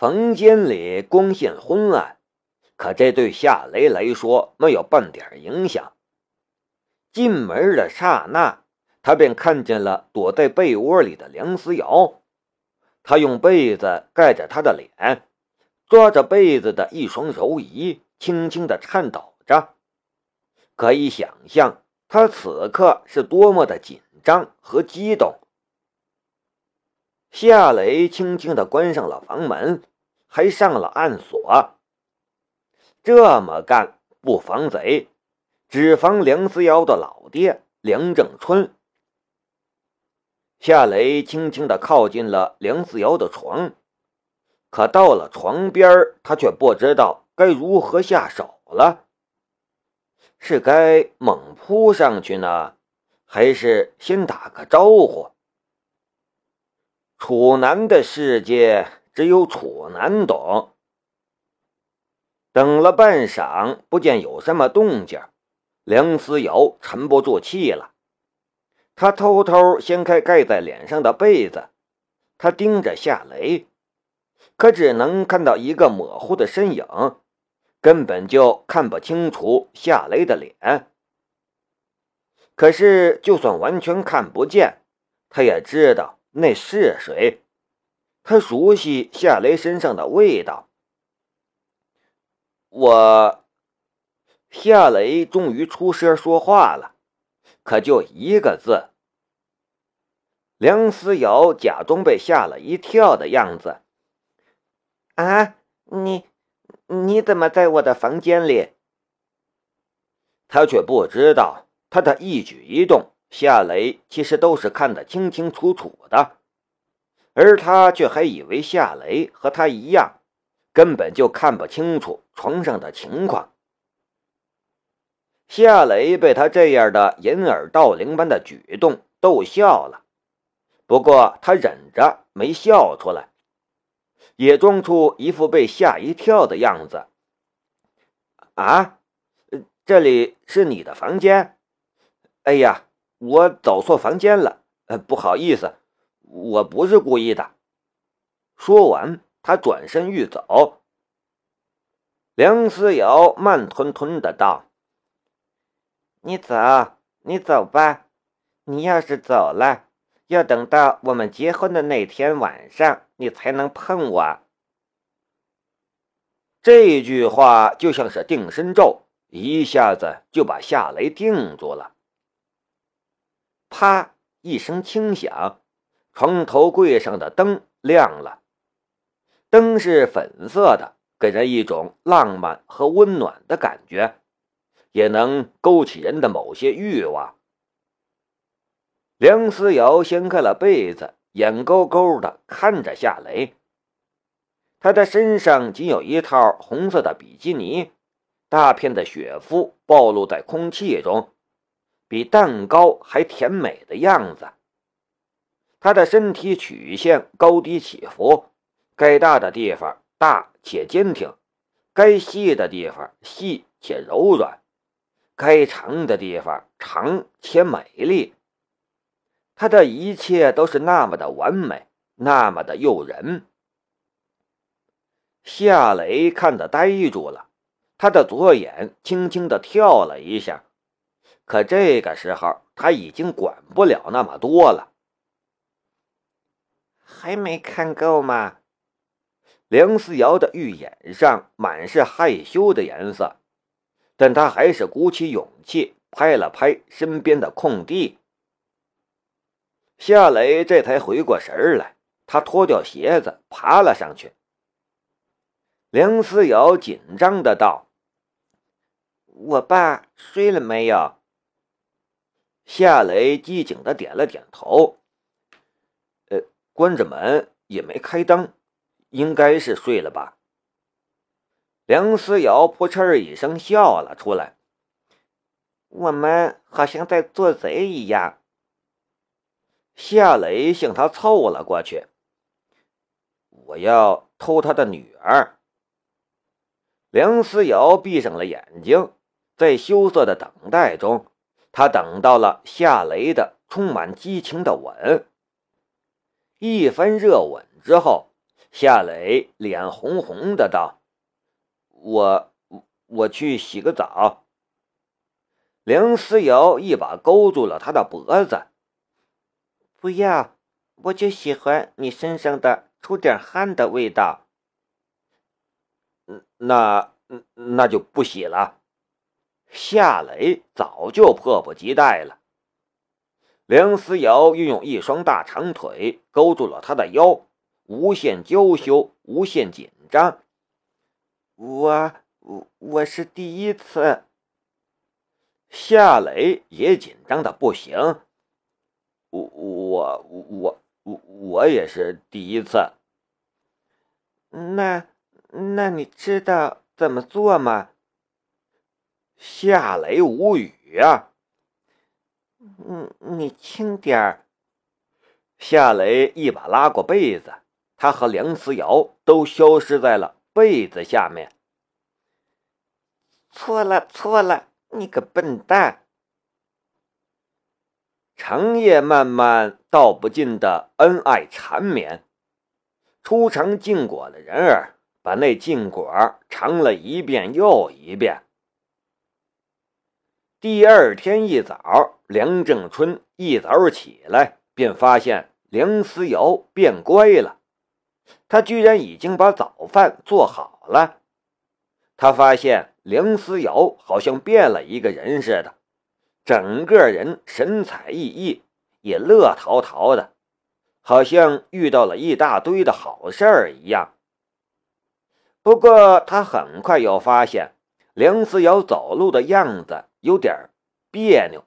房间里光线昏暗，可这对夏雷来说没有半点影响。进门的刹那，他便看见了躲在被窝里的梁思瑶。他用被子盖着他的脸，抓着被子的一双柔仪，轻轻的颤抖着。可以想象，他此刻是多么的紧张和激动。夏雷轻轻的关上了房门，还上了暗锁。这么干不防贼。只防梁思瑶的老爹梁正春。夏雷轻轻地靠近了梁思瑶的床，可到了床边他却不知道该如何下手了。是该猛扑上去呢，还是先打个招呼？楚南的世界只有楚南懂。等了半晌，不见有什么动静。梁思瑶沉不住气了，他偷偷掀开盖在脸上的被子，他盯着夏雷，可只能看到一个模糊的身影，根本就看不清楚夏雷的脸。可是，就算完全看不见，他也知道那是谁。他熟悉夏雷身上的味道。我。夏雷终于出声说话了，可就一个字。梁思瑶假装被吓了一跳的样子。啊，你你怎么在我的房间里？他却不知道，他的一举一动，夏雷其实都是看得清清楚楚的，而他却还以为夏雷和他一样，根本就看不清楚床上的情况。夏雷被他这样的掩耳盗铃般的举动逗笑了，不过他忍着没笑出来，也装出一副被吓一跳的样子。啊，这里是你的房间？哎呀，我走错房间了，呃不好意思，我不是故意的。说完，他转身欲走。梁思瑶慢吞吞的道。你走，你走吧。你要是走了，要等到我们结婚的那天晚上，你才能碰我。这句话就像是定身咒，一下子就把夏雷定住了。啪一声轻响，床头柜上的灯亮了。灯是粉色的，给人一种浪漫和温暖的感觉。也能勾起人的某些欲望。梁思瑶掀开了被子，眼勾勾的看着夏雷。他的身上仅有一套红色的比基尼，大片的雪肤暴露在空气中，比蛋糕还甜美的样子。他的身体曲线高低起伏，该大的地方大且坚挺，该细的地方细且柔软。该长的地方长且美丽，他的一切都是那么的完美，那么的诱人。夏雷看得呆住了，他的左眼轻轻的跳了一下，可这个时候他已经管不了那么多了。还没看够吗？梁思瑶的玉眼上满是害羞的颜色。但他还是鼓起勇气拍了拍身边的空地。夏雷这才回过神儿来，他脱掉鞋子爬了上去。梁思瑶紧张的道：“我爸睡了没有？”夏雷机警的点了点头。关着门也没开灯，应该是睡了吧。梁思瑶扑哧一声笑了出来。我们好像在做贼一样。夏雷向他凑了过去。我要偷他的女儿。梁思瑶闭上了眼睛，在羞涩的等待中，他等到了夏雷的充满激情的吻。一番热吻之后，夏磊脸红红的道：“我我去洗个澡。”梁思瑶一把勾住了他的脖子：“不要，我就喜欢你身上的出点汗的味道。”“那那就不洗了。”夏磊早就迫不及待了。梁思瑶又用一双大长腿勾住了他的腰，无限娇羞，无限紧张。我我我是第一次。夏雷也紧张的不行。我我我我我也是第一次。那那你知道怎么做吗？夏雷无语啊！嗯，你轻点儿。夏雷一把拉过被子，他和梁思瑶都消失在了被子下面。错了，错了，你个笨蛋！长夜漫漫，道不尽的恩爱缠绵，初尝禁果的人儿把那禁果尝了一遍又一遍。第二天一早，梁正春一早起来便发现梁思瑶变乖了。他居然已经把早饭做好了。他发现梁思瑶好像变了一个人似的，整个人神采奕奕，也乐淘淘的，好像遇到了一大堆的好事儿一样。不过他很快又发现梁思瑶走路的样子。有点别扭，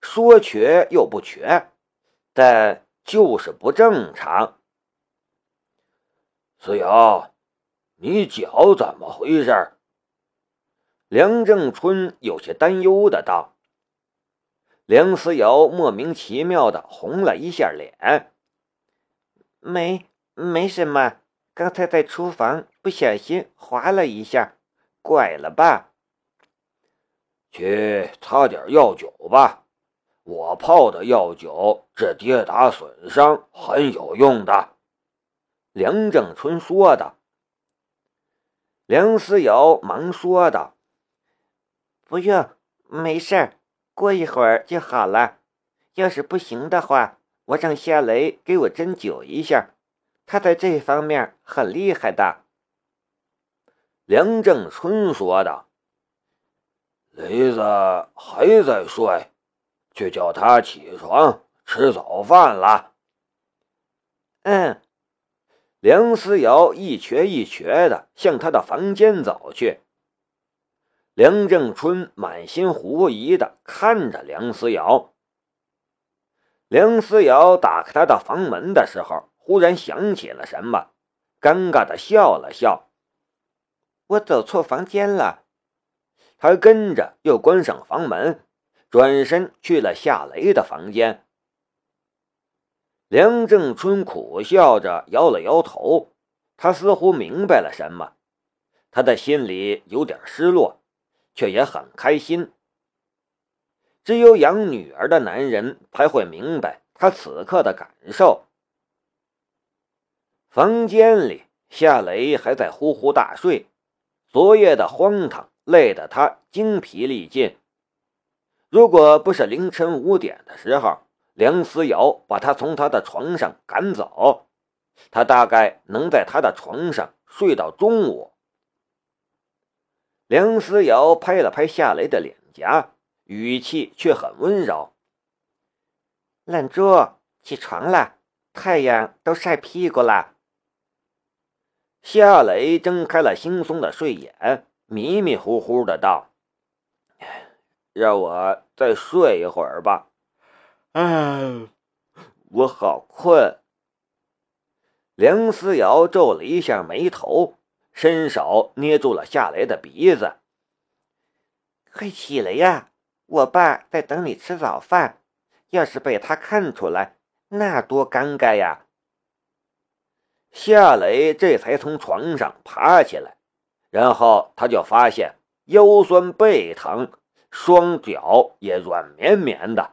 说瘸又不瘸，但就是不正常。思瑶，你脚怎么回事？梁正春有些担忧的道。梁思瑶莫名其妙的红了一下脸，没没什么，刚才在厨房不小心滑了一下，拐了吧。去擦点药酒吧，我泡的药酒治跌打损伤很有用的。”梁正春说道。梁思瑶忙说道：“不用，没事儿，过一会儿就好了。要是不行的话，我让夏雷给我针灸一下，他在这方面很厉害的。”梁正春说道。雷子还在睡，去叫他起床吃早饭了。嗯，梁思瑶一瘸一瘸的向他的房间走去。梁正春满心狐疑的看着梁思瑶。梁思瑶打开他的房门的时候，忽然想起了什么，尴尬的笑了笑：“我走错房间了。”他跟着又关上房门，转身去了夏雷的房间。梁正春苦笑着摇了摇头，他似乎明白了什么，他的心里有点失落，却也很开心。只有养女儿的男人才会明白他此刻的感受。房间里，夏雷还在呼呼大睡，昨夜的荒唐。累得他精疲力尽。如果不是凌晨五点的时候，梁思瑶把他从他的床上赶走，他大概能在他的床上睡到中午。梁思瑶拍了拍夏雷的脸颊，语气却很温柔：“懒猪，起床了，太阳都晒屁股了。”夏雷睁开了惺忪的睡眼。迷迷糊糊的道：“让我再睡一会儿吧。”嗯，我好困。梁思瑶皱了一下眉头，伸手捏住了夏雷的鼻子：“快起来呀！我爸在等你吃早饭，要是被他看出来，那多尴尬呀！”夏雷这才从床上爬起来。然后他就发现腰酸背疼，双脚也软绵绵的。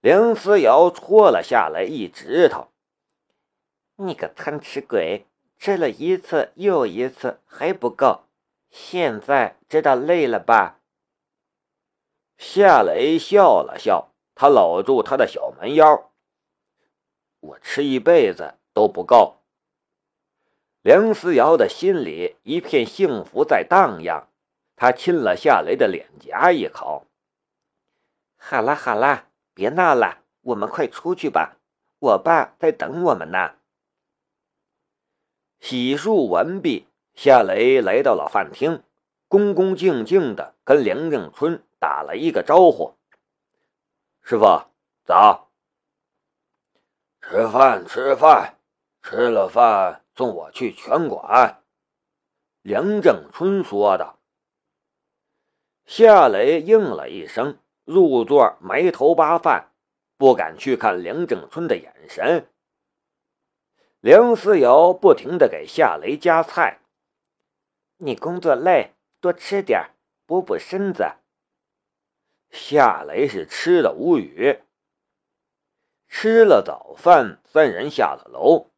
梁思瑶戳了下来一指头：“你个贪吃鬼，吃了一次又一次还不够，现在知道累了吧？夏雷笑了笑，他搂住他的小蛮腰。我吃一辈子都不够。梁思瑶的心里一片幸福在荡漾，他亲了夏雷的脸颊一口。好啦好啦，别闹了，我们快出去吧，我爸在等我们呢。洗漱完毕，夏雷来到了饭厅，恭恭敬敬的跟梁正春打了一个招呼：“师傅，早。”吃饭，吃饭，吃了饭送我去拳馆。”梁正春说道。夏雷应了一声，入座埋头扒饭，不敢去看梁正春的眼神。梁思瑶不停的给夏雷夹菜，你工作累，多吃点补补身子。夏雷是吃的无语。吃了早饭，三人下了楼。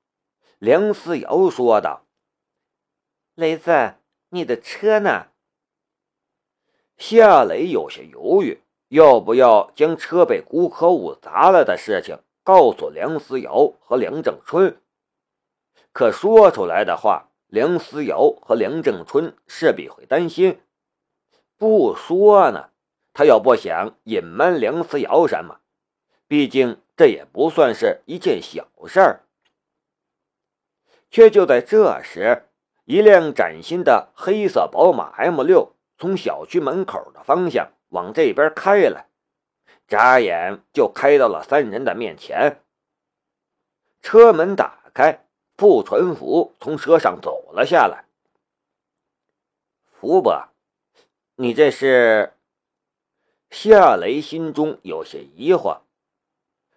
梁思瑶说道：“雷子，你的车呢？”夏雷有些犹豫，要不要将车被骨科武砸了的事情告诉梁思瑶和梁正春？可说出来的话，梁思瑶和梁正春势必会担心。不说呢，他又不想隐瞒梁思瑶什么，毕竟。这也不算是一件小事儿，却就在这时，一辆崭新的黑色宝马 M6 从小区门口的方向往这边开来，眨眼就开到了三人的面前。车门打开，傅传福从车上走了下来。福伯，你这是？夏雷心中有些疑惑。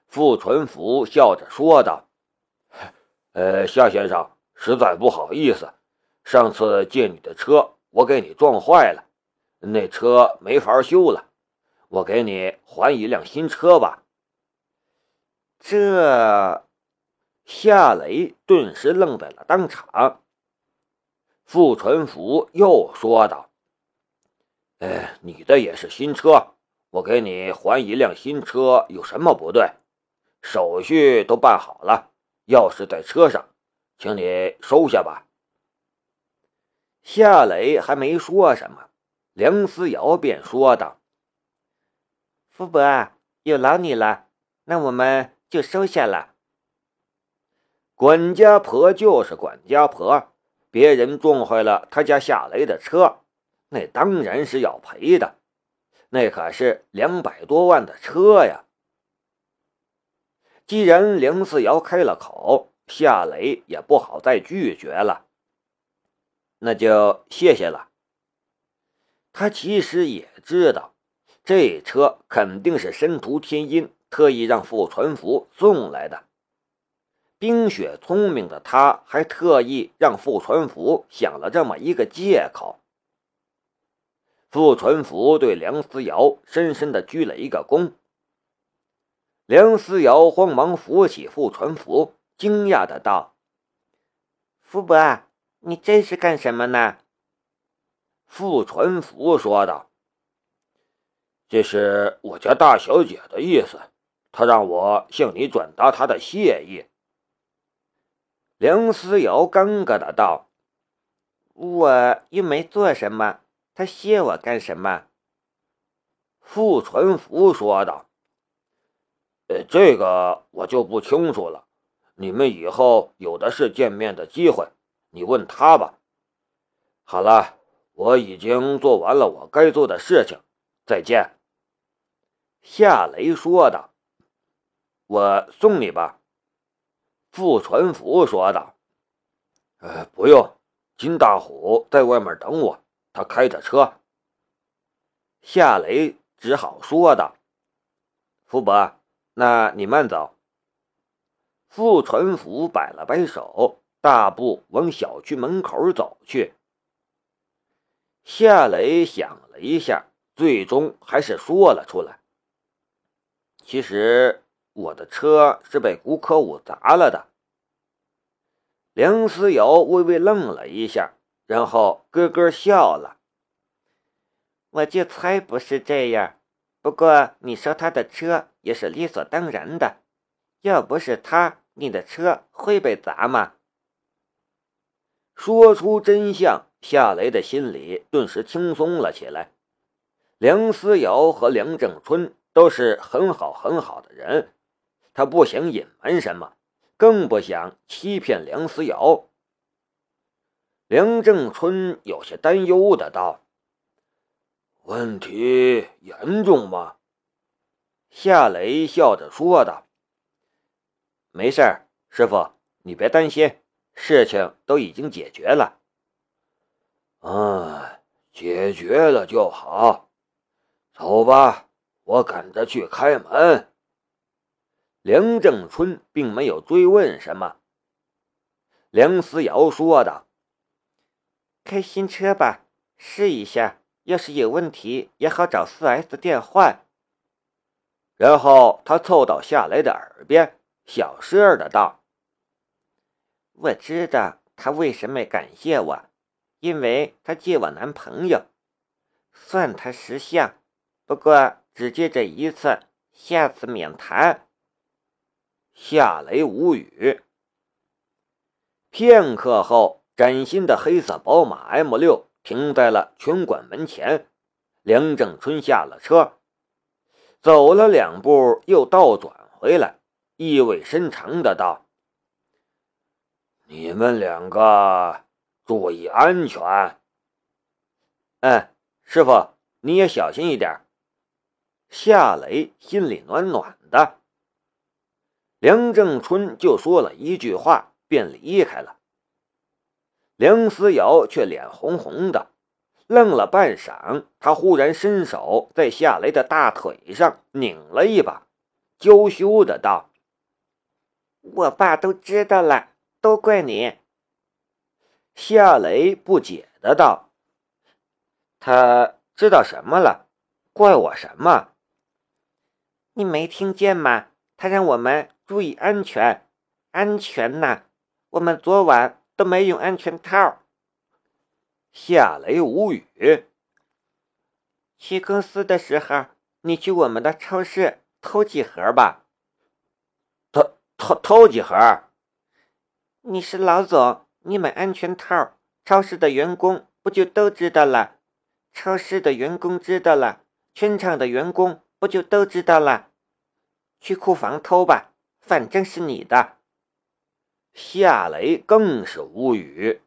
傅纯福笑着说道：“呃，夏先生，实在不好意思，上次借你的车，我给你撞坏了，那车没法修了，我给你还一辆新车吧。”这，夏雷顿时愣在了当场。傅纯福又说道：“哎，你的也是新车，我给你还一辆新车有什么不对？”手续都办好了，钥匙在车上，请你收下吧。夏雷还没说什么，梁思瑶便说道：“福伯，有劳你了，那我们就收下了。管家婆就是管家婆，别人撞坏了他家夏雷的车，那当然是要赔的，那可是两百多万的车呀。”既然梁思瑶开了口，夏雷也不好再拒绝了。那就谢谢了。他其实也知道，这车肯定是申屠天音特意让傅传福送来的。冰雪聪明的他，还特意让傅传福想了这么一个借口。傅传福对梁思瑶深深的鞠了一个躬。梁思瑶慌忙扶起傅传福，惊讶的道：“福伯，你这是干什么呢？”傅传福说道：“这是我家大小姐的意思，她让我向你转达她的谢意。”梁思瑶尴尬的道：“我又没做什么，她谢我干什么？”傅传福说道。呃，这个我就不清楚了。你们以后有的是见面的机会，你问他吧。好了，我已经做完了我该做的事情，再见。”夏雷说道。“我送你吧。”傅传福说道。“呃，不用，金大虎在外面等我，他开着车。”夏雷只好说道。“福伯。”那你慢走。傅传福摆了摆手，大步往小区门口走去。夏雷想了一下，最终还是说了出来：“其实我的车是被谷可武砸了的。”梁思瑶微微愣了一下，然后咯咯笑了。我就猜不是这样。不过你说他的车也是理所当然的，要不是他，你的车会被砸吗？说出真相，夏雷的心里顿时轻松了起来。梁思瑶和梁正春都是很好很好的人，他不想隐瞒什么，更不想欺骗梁思瑶。梁正春有些担忧的道。问题严重吗？夏雷笑着说道：“没事儿，师傅，你别担心，事情都已经解决了。”“嗯，解决了就好。走吧，我赶着去开门。”梁正春并没有追问什么。梁思瑶说道：“开新车吧，试一下。”要是有问题，也好找四 S 店换。然后他凑到夏雷的耳边，小声儿的道：“我知道他为什么感谢我，因为他借我男朋友，算他识相。不过只借这一次，下次免谈。”夏雷无语。片刻后，崭新的黑色宝马 M 六。停在了拳馆门前，梁正春下了车，走了两步，又倒转回来，意味深长的道：“你们两个注意安全。”“嗯，师傅你也小心一点。”夏雷心里暖暖的。梁正春就说了一句话，便离开了。梁思瑶却脸红红的，愣了半晌，他忽然伸手在夏雷的大腿上拧了一把，娇羞的道：“我爸都知道了，都怪你。”夏雷不解的道：“他知道什么了？怪我什么？你没听见吗？他让我们注意安全，安全呐！我们昨晚。”都没用安全套。夏雷无语。去公司的时候，你去我们的超市偷几盒吧。偷偷偷几盒？你是老总，你买安全套，超市的员工不就都知道了？超市的员工知道了，全场的员工不就都知道了？去库房偷吧，反正是你的。夏雷更是无语。